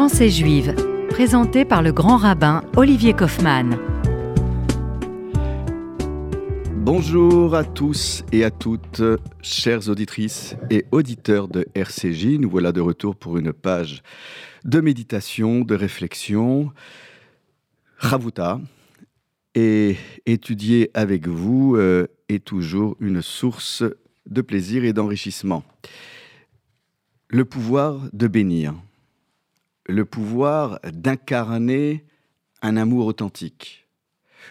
Pensée juive, présentée par le grand rabbin Olivier Kaufmann. Bonjour à tous et à toutes, chères auditrices et auditeurs de RCJ. Nous voilà de retour pour une page de méditation, de réflexion. Ravuta, et étudier avec vous euh, est toujours une source de plaisir et d'enrichissement. Le pouvoir de bénir, le pouvoir d'incarner un amour authentique,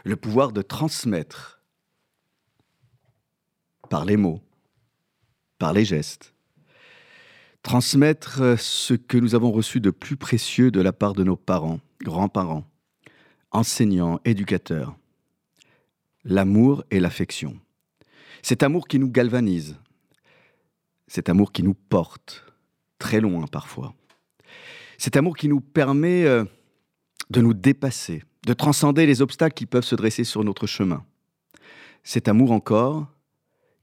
le pouvoir de transmettre par les mots, par les gestes, transmettre ce que nous avons reçu de plus précieux de la part de nos parents, grands-parents, enseignants, éducateurs. L'amour et l'affection. Cet amour qui nous galvanise, cet amour qui nous porte, très loin parfois. Cet amour qui nous permet euh, de nous dépasser, de transcender les obstacles qui peuvent se dresser sur notre chemin. Cet amour encore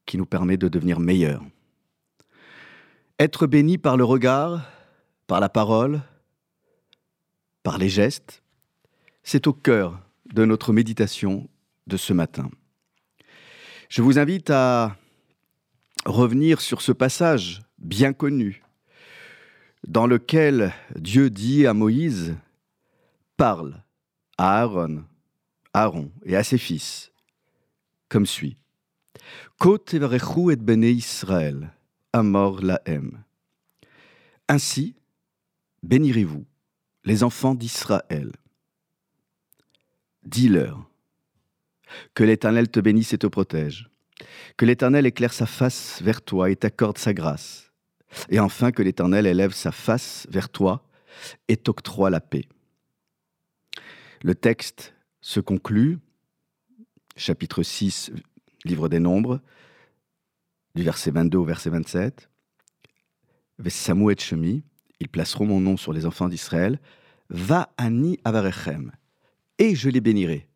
qui nous permet de devenir meilleurs. Être béni par le regard, par la parole, par les gestes, c'est au cœur de notre méditation de ce matin. Je vous invite à revenir sur ce passage bien connu dans lequel Dieu dit à Moïse Parle à Aaron, Aaron et à ses fils, comme suit. Kot et bene Israël, amor laem. Ainsi, bénirez-vous les enfants d'Israël. Dis-leur que l'Éternel te bénisse et te protège, que l'Éternel éclaire sa face vers toi et t'accorde sa grâce, et enfin que l'Éternel élève sa face vers toi et t'octroie la paix. Le texte se conclut, chapitre 6, livre des Nombres, du verset 22 au verset 27. Vesamu et Shemi, ils placeront mon nom sur les enfants d'Israël. Va ani avarechem et je les bénirai.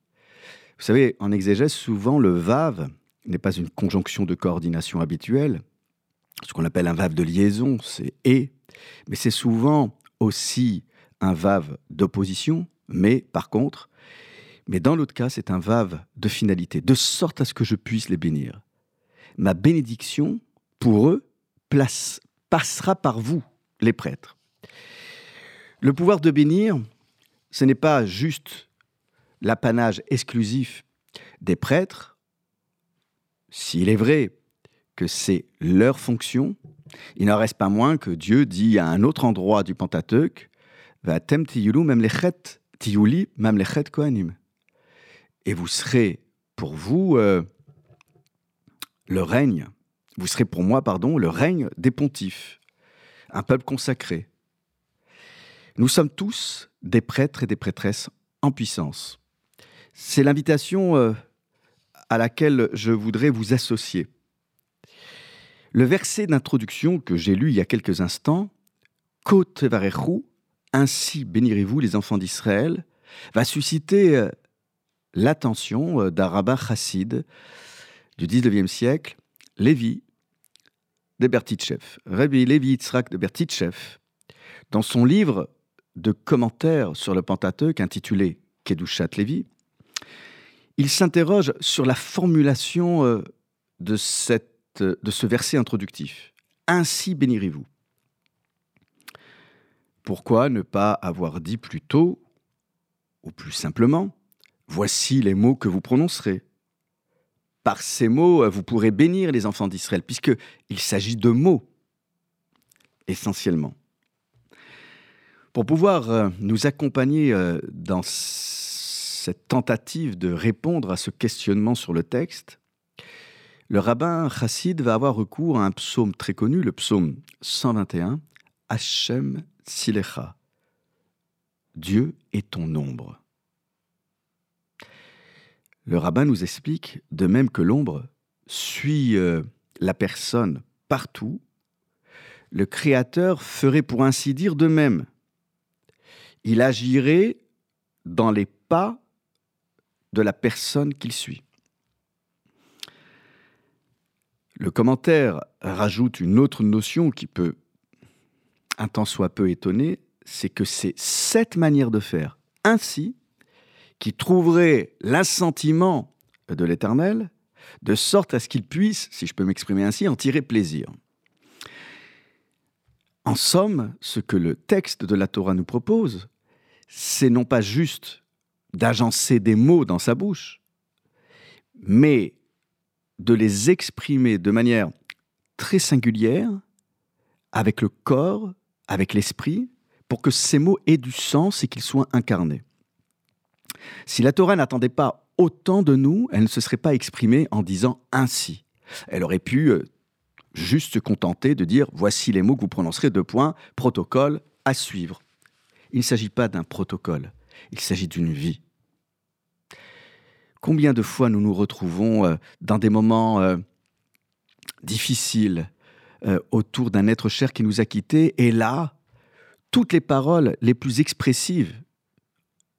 Vous savez, en exégèse, souvent le vav n'est pas une conjonction de coordination habituelle, ce qu'on appelle un vav de liaison, c'est et, mais c'est souvent aussi un vav d'opposition, mais par contre, mais dans l'autre cas, c'est un vav de finalité, de sorte à ce que je puisse les bénir. Ma bénédiction, pour eux, place, passera par vous, les prêtres. Le pouvoir de bénir, ce n'est pas juste l'apanage exclusif des prêtres, s'il est vrai que c'est leur fonction, il n'en reste pas moins que Dieu dit à un autre endroit du Pentateuque, tem tiuli kohanim. Et vous serez pour vous euh, le règne, vous serez pour moi, pardon, le règne des pontifes, un peuple consacré. Nous sommes tous des prêtres et des prêtresses en puissance. C'est l'invitation euh, à laquelle je voudrais vous associer. Le verset d'introduction que j'ai lu il y a quelques instants, Kote varechu, ainsi bénirez-vous les enfants d'Israël, va susciter euh, l'attention euh, d'un rabbin chassid du 19e siècle, Lévi de Bertitchev. Rabbi Lévi Yitzhak de Bertitchev, dans son livre de commentaires sur le Pentateuque intitulé Kedushat Lévi, il s'interroge sur la formulation euh, de, cette, de ce verset introductif. Ainsi bénirez-vous. Pourquoi ne pas avoir dit plus tôt, ou plus simplement, voici les mots que vous prononcerez Par ces mots, euh, vous pourrez bénir les enfants d'Israël, puisqu'il s'agit de mots, essentiellement. Pour pouvoir euh, nous accompagner dans cette tentative de répondre à ce questionnement sur le texte, le rabbin chassid va avoir recours à un psaume très connu, le psaume 121, Hachem Silecha. Dieu est ton ombre. Le rabbin nous explique, de même que l'ombre suit euh, la personne partout, le Créateur ferait pour ainsi dire de même. Il agirait dans les pas de la personne qu'il suit. Le commentaire rajoute une autre notion qui peut un tant soit peu étonner, c'est que c'est cette manière de faire ainsi qui trouverait l'assentiment de l'Éternel, de sorte à ce qu'il puisse, si je peux m'exprimer ainsi, en tirer plaisir. En somme, ce que le texte de la Torah nous propose, c'est non pas juste d'agencer des mots dans sa bouche, mais de les exprimer de manière très singulière, avec le corps, avec l'esprit, pour que ces mots aient du sens et qu'ils soient incarnés. Si la Torah n'attendait pas autant de nous, elle ne se serait pas exprimée en disant ainsi. Elle aurait pu euh, juste se contenter de dire voici les mots que vous prononcerez, deux points, protocole à suivre. Il ne s'agit pas d'un protocole, il s'agit d'une vie. Combien de fois nous nous retrouvons euh, dans des moments euh, difficiles autour d'un être cher qui nous a quittés, et là, toutes les paroles les plus expressives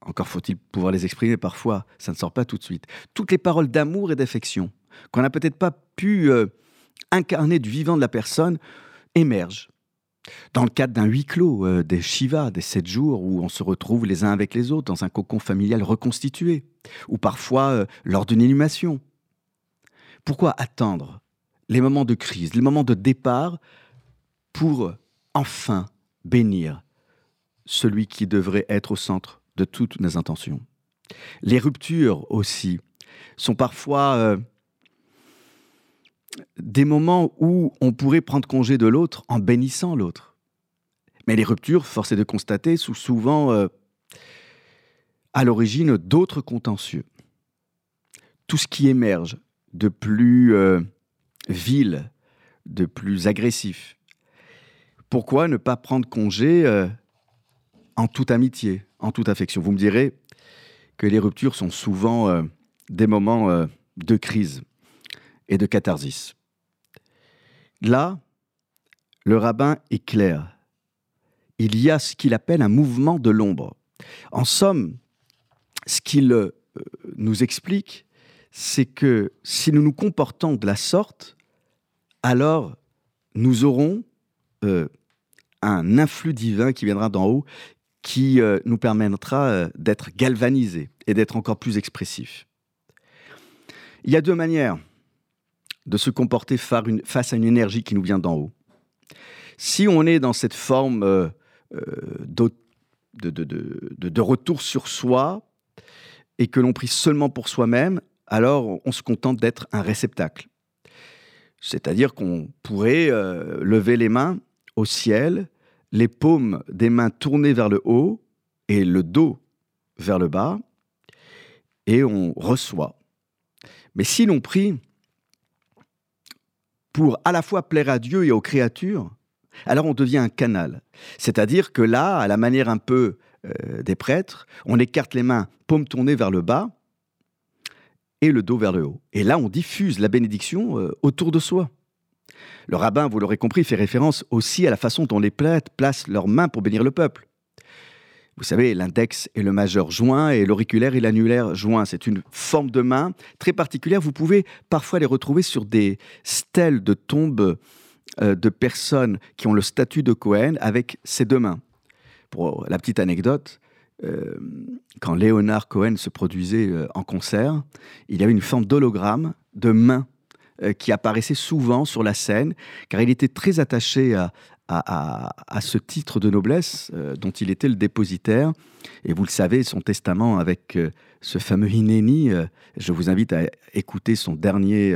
encore faut-il pouvoir les exprimer parfois, ça ne sort pas tout de suite. Toutes les paroles d'amour et d'affection qu'on n'a peut-être pas pu euh, incarner du vivant de la personne émergent. Dans le cadre d'un huis clos, euh, des Shiva, des sept jours où on se retrouve les uns avec les autres dans un cocon familial reconstitué, ou parfois euh, lors d'une inhumation. Pourquoi attendre les moments de crise, les moments de départ pour enfin bénir celui qui devrait être au centre de toutes nos intentions? Les ruptures aussi sont parfois euh, des moments où on pourrait prendre congé de l'autre en bénissant l'autre. Mais les ruptures, force est de constater, sont souvent euh, à l'origine d'autres contentieux. Tout ce qui émerge de plus euh, vil, de plus agressif. Pourquoi ne pas prendre congé en toute amitié, en toute affection? Vous me direz que les ruptures sont souvent euh, des moments euh, de crise et de catharsis. Là, le rabbin est clair. Il y a ce qu'il appelle un mouvement de l'ombre. En somme, ce qu'il euh, nous explique, c'est que si nous nous comportons de la sorte, alors nous aurons un influx divin qui viendra d'en haut, qui euh, nous permettra euh, d'être galvanisés et d'être encore plus expressifs. Il y a deux manières de se comporter face à une énergie qui nous vient d'en haut. Si on est dans cette forme euh, de, de, retour sur soi et que l'on prie seulement pour soi-même, alors on se contente d'être un réceptacle. C'est-à-dire qu'on pourrait lever les mains au ciel les paumes des mains tournées vers le haut et le dos vers le bas, et on reçoit. Mais si l'on prie pour à la fois plaire à Dieu et aux créatures, alors on devient un canal. C'est-à-dire que là, à la manière un peu euh, des prêtres, on écarte les mains, paumes tournées vers le bas et le dos vers le haut. Et là, on diffuse la bénédiction euh, autour de soi. Le rabbin, vous l'aurez compris, fait référence aussi à la façon dont les prêtres placent leurs mains pour bénir le peuple. Vous savez, l'index et le majeur joint et l'auriculaire et l'annulaire joint. C'est une forme de main très particulière. Vous pouvez parfois les retrouver sur des stèles de tombes euh, de personnes qui ont le statut de Cohen avec ces deux mains. Pour la petite anecdote, euh, quand Léonard Cohen se produisait euh, en concert, il y avait une forme d'hologramme de main qui apparaissait souvent sur la scène, car il était très attaché à, à, ce titre de noblesse euh, dont il était le dépositaire. Et vous le savez, son testament avec euh, ce fameux Hineni, je vous invite à écouter son dernier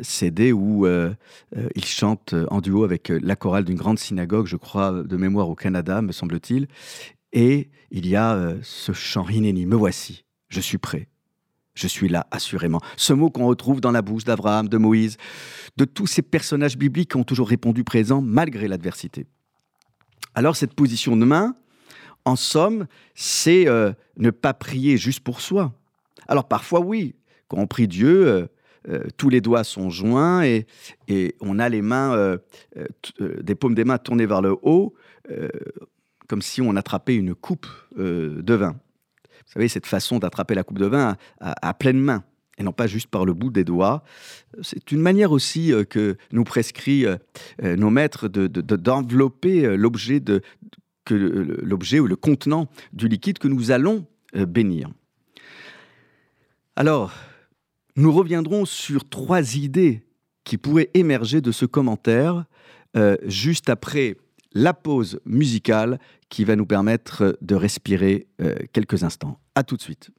CD où il chante en duo avec la chorale d'une grande synagogue, je crois, de mémoire au Canada, me semble-t-il. Et il y a ce chant Hineni, me voici, je suis prêt. Je suis là, assurément. Ce mot qu'on retrouve dans la bouche d'Abraham, de Moïse, de tous ces personnages bibliques qui ont toujours répondu présent malgré l'adversité. Alors cette position de main, en somme, c'est euh, ne pas prier juste pour soi. Alors parfois oui, quand on prie Dieu, euh, euh, tous les doigts sont joints et, et on a les mains, des paumes des mains tournées vers le haut, comme si on attrapait une coupe de vin. Vous savez, cette façon d'attraper la coupe de vin à, pleine main et non pas juste par le bout des doigts. C'est une manière aussi euh, que nous prescrit euh, euh, nos maîtres d'envelopper de, l'objet ou le contenant du liquide que nous allons bénir. Alors, nous reviendrons sur trois idées qui pourraient émerger de ce commentaire juste après la pause musicale qui va nous permettre de respirer euh, quelques instants. À tout de suite.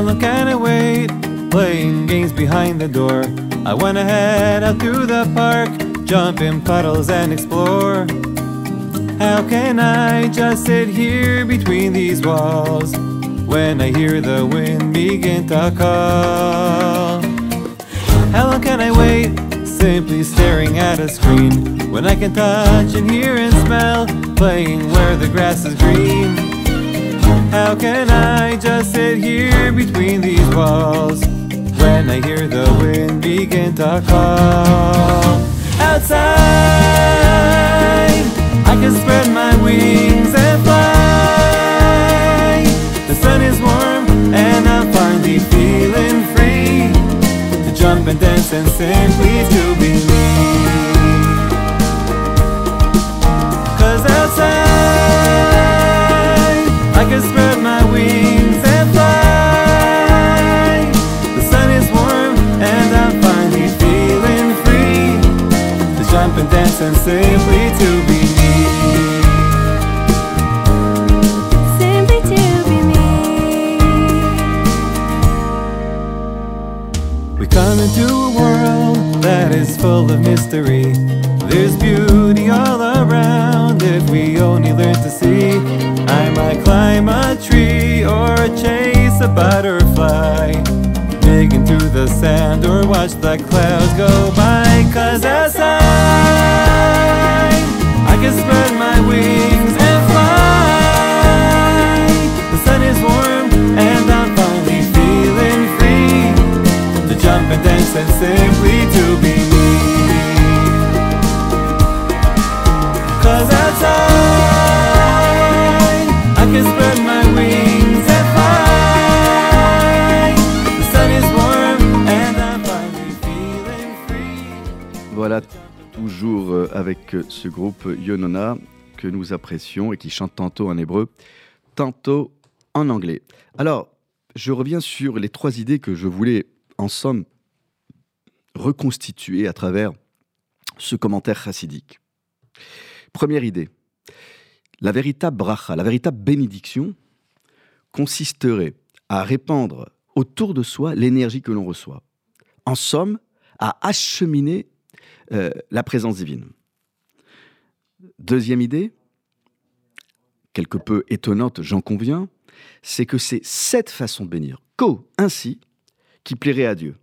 Long can I wait? Playing games behind the door. I wanna head out to the park, jump in puddles and explore. How can I just sit here between these walls? When I hear the wind begin to call? How long can I wait? Simply staring at a screen when I can touch and hear and smell, playing where the grass is green. How can I just sit here between these walls when I hear the wind begin to call? Outside, I can spread my wings and fly. The sun is warm and I'm finally feeling free to jump and dance and simply to be me. Cause outside, I can spread my wings and fly. The sun is warm and I'm finally feeling free to jump and dance and simply butterfly. Dig into the sand or watch the clouds go by. Cause outside, I can spread my wings and fly. The sun is warm and I'm finally feeling free to jump and dance and simply Toujours euh, avec euh, ce groupe Yonona que nous apprécions et qui chante tantôt en hébreu, tantôt en anglais. Alors, je reviens sur les trois idées que je voulais, en somme, reconstituer à travers ce commentaire chassidique. Première idée, la véritable bracha, la véritable bénédiction consisterait à répandre autour de soi l'énergie que l'on reçoit. En somme, à acheminer euh, la présence divine. Deuxième idée, quelque peu étonnante, j'en conviens, c'est que c'est cette façon de bénir, qu'au ainsi, qui plairait à Dieu.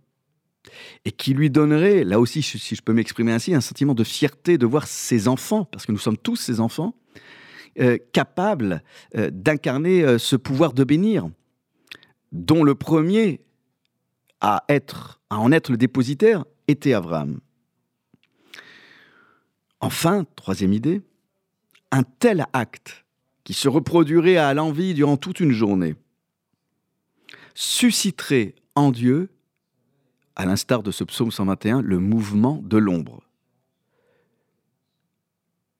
Et qui lui donnerait, là aussi, si je peux m'exprimer ainsi, un sentiment de fierté de voir ses enfants, parce que nous sommes tous ses enfants, euh, capables euh, d'incarner ce pouvoir de bénir, dont le premier à, être, à en être le dépositaire était Abraham. Enfin, troisième idée, un tel acte qui se reproduirait à l'envie durant toute une journée susciterait en Dieu, à l'instar de ce psaume 121, le mouvement de l'ombre.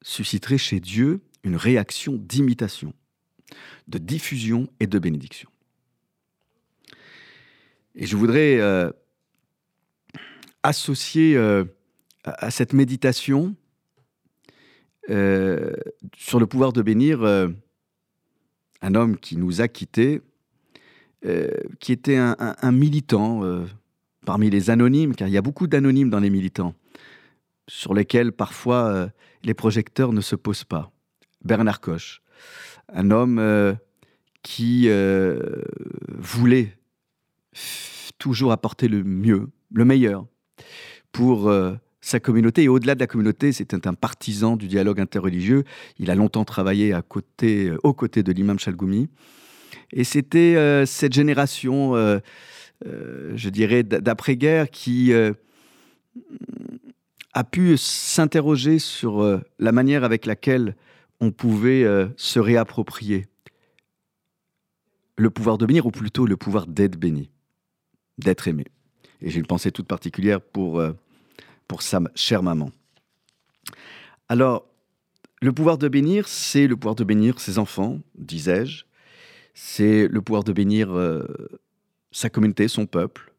Susciterait chez Dieu une réaction d'imitation, de diffusion et de bénédiction. Et je voudrais euh, associer euh, à à cette méditation euh, sur le pouvoir de bénir euh, un homme qui nous a quittés, euh, qui était un, un- militant parmi les anonymes, car il y a beaucoup d'anonymes dans les militants, sur lesquels parfois les projecteurs ne se posent pas. Bernard Koch, un homme qui voulait toujours apporter le mieux, le meilleur pour sa communauté. Et au-delà de la communauté, c'était un partisan du dialogue interreligieux. Il a longtemps travaillé à côté, euh, aux côtés de l'imam Chalgoumi. Et c'était euh, cette génération, euh, je dirais, d'après-guerre qui a pu s'interroger sur la manière avec laquelle on pouvait se réapproprier le pouvoir de bénir, ou plutôt le pouvoir d'être béni. d'être aimé. Et j'ai une pensée toute particulière pour, pour sa chère maman. Alors, le pouvoir de bénir, c'est le pouvoir de bénir ses enfants, disais-je. C'est le pouvoir de bénir euh, sa communauté, son peuple.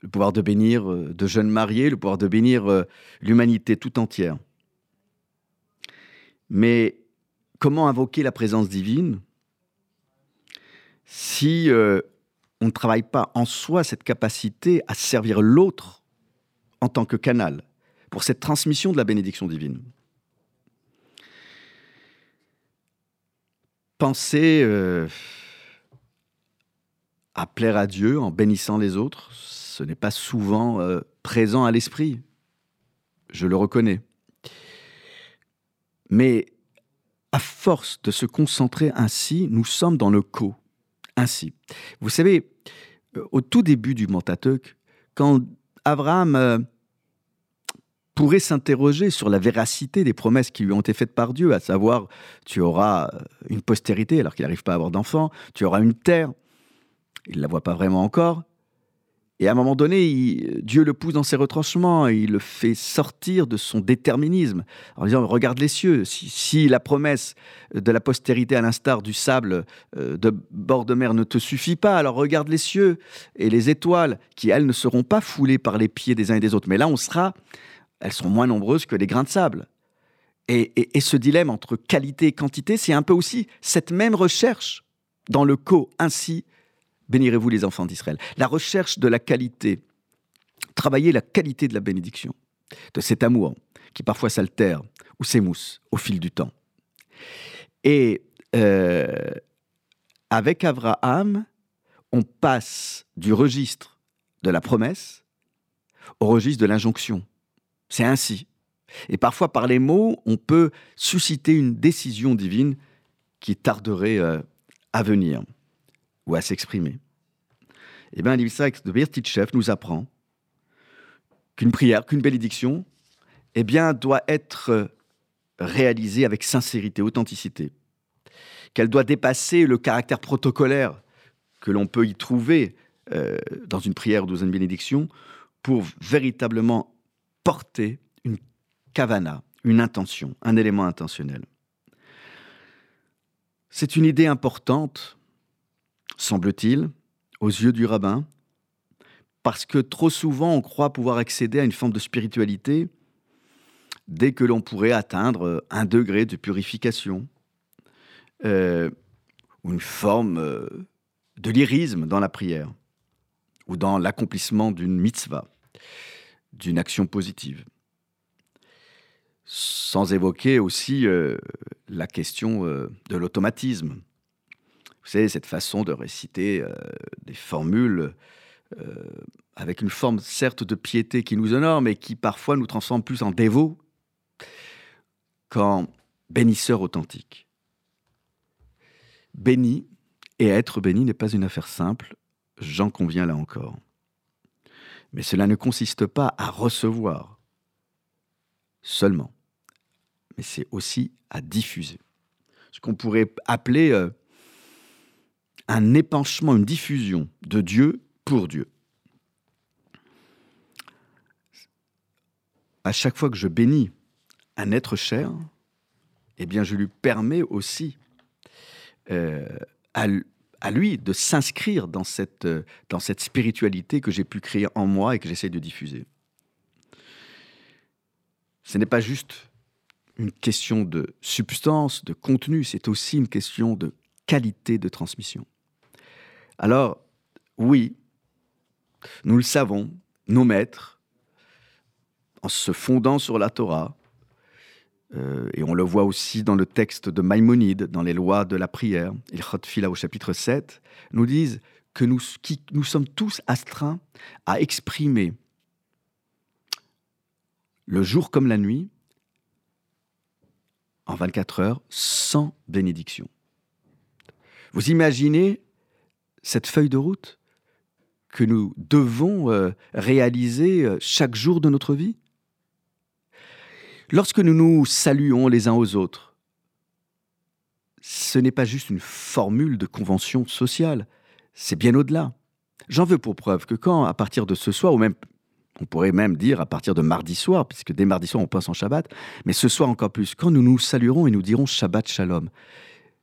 Le pouvoir de bénir euh, de jeunes mariés, le pouvoir de bénir euh, l'humanité tout entière. Mais comment invoquer la présence divine si on ne travaille pas en soi cette capacité à servir l'autre en tant que canal pour cette transmission de la bénédiction divine Penser euh, à plaire à Dieu en bénissant les autres, ce n'est pas souvent euh, présent à l'esprit. Je le reconnais. Mais à force de se concentrer ainsi, nous sommes dans le co. Ainsi. Vous savez, euh, au tout début du Pentateuque, quand Abraham euh, pourrait s'interroger sur la véracité des promesses qui lui ont été faites par Dieu, à savoir, tu auras euh, une postérité alors qu'il n'arrive pas à avoir d'enfant, tu auras une terre, il ne la voit pas vraiment encore, et à un moment donné, Dieu le pousse dans ses retranchements, et il le fait sortir de son déterminisme, en disant, regarde les cieux, si, la promesse de la postérité à l'instar du sable euh, de bord de mer ne te suffit pas, alors regarde les cieux et les étoiles, qui elles ne seront pas foulées par les pieds des uns et des autres, mais là on sera, elles seront moins nombreuses que les grains de sable. Et- et ce dilemme entre qualité et quantité, c'est un peu aussi cette même recherche dans le co, ainsi bénirez-vous les enfants d'Israël. La recherche de la qualité, travailler la qualité de la bénédiction, de cet amour qui parfois s'altère ou s'émousse au fil du temps. Et euh, avec Abraham, on passe du registre de la promesse au registre de l'injonction. C'est ainsi. Et parfois, par les mots, on peut susciter une décision divine qui tarderait euh, à venir ou à s'exprimer. Eh bien, l'Ilsac de Bertitchev nous apprend qu'une prière, qu'une bénédiction, eh bien, doit être réalisée avec sincérité, authenticité, qu'elle doit dépasser le caractère protocolaire que l'on peut y trouver euh, dans une prière ou dans une bénédiction pour véritablement porter une kavana, une intention, un élément intentionnel. C'est une idée importante, semble-t-il, aux yeux du rabbin, parce que trop souvent on croit pouvoir accéder à une forme de spiritualité dès que l'on pourrait atteindre un degré de purification, euh, ou une forme euh, de lyrisme dans la prière, ou dans l'accomplissement d'une mitzvah, d'une action positive. Sans évoquer aussi euh, la question de l'automatisme. Vous savez, cette façon de réciter euh, des formules euh, avec une forme certes de piété qui nous honore, mais qui parfois nous transforme plus en dévots qu'en bénisseurs authentiques. Béni et être béni n'est pas une affaire simple, j'en conviens là encore. Mais cela ne consiste pas à recevoir seulement, mais c'est aussi à diffuser. Ce qu'on pourrait appeler euh, un épanchement, une diffusion de Dieu pour Dieu. À chaque fois que je bénis un être cher, eh bien, je lui permets aussi euh, à, lui de s'inscrire dans cette, euh, dans cette spiritualité que j'ai pu créer en moi et que j'essaie de diffuser. Ce n'est pas juste une question de substance, de contenu, c'est aussi une question de qualité de transmission. Alors, oui, nous le savons, nos maîtres, en se fondant sur la Torah, euh, et on le voit aussi dans le texte de Maïmonide, dans les lois de la prière, il Fila au chapitre 7, nous disent que nous, nous sommes tous astreints à exprimer le jour comme la nuit, en 24 heures, sans bénédiction. Vous imaginez cette feuille de route que nous devons euh, réaliser euh, chaque jour de notre vie? Lorsque nous nous saluons les uns aux autres, ce n'est pas juste une formule de convention sociale, c'est bien au-delà. J'en veux pour preuve que quand, à partir de ce soir, ou même, on pourrait même dire à partir de mardi soir, puisque dès mardi soir on pense en Shabbat, mais ce soir encore plus, quand nous nous saluerons et nous dirons Shabbat Shalom,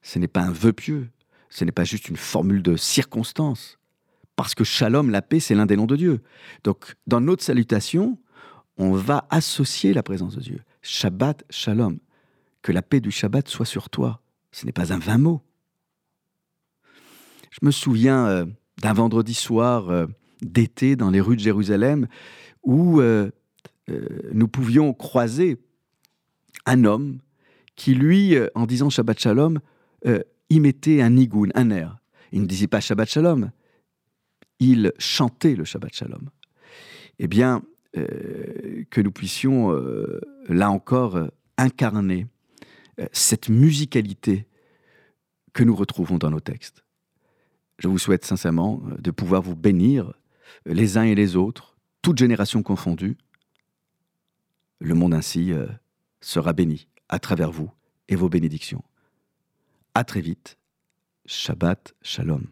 ce n'est pas un vœu pieux, ce n'est pas juste une formule de circonstance, parce que Shalom, la paix, c'est l'un des noms de Dieu. Donc, dans notre salutation, on va associer la présence de Dieu. Shabbat Shalom, que la paix du Shabbat soit sur toi. Ce n'est pas un vain mot. Je me souviens euh, d'un vendredi soir euh, d'été dans les rues de Jérusalem où euh, nous pouvions croiser un homme qui, lui, en disant Shabbat Shalom, mettait un nigoun, un air. Il ne disait pas Shabbat Shalom, il chantait le Shabbat Shalom. Eh bien, euh, que nous puissions, euh, là encore, euh, incarner cette musicalité que nous retrouvons dans nos textes. Je vous souhaite sincèrement de pouvoir vous bénir les uns et les autres, toutes générations confondues. Le monde ainsi sera béni à travers vous et vos bénédictions. À très vite. Shabbat Shalom.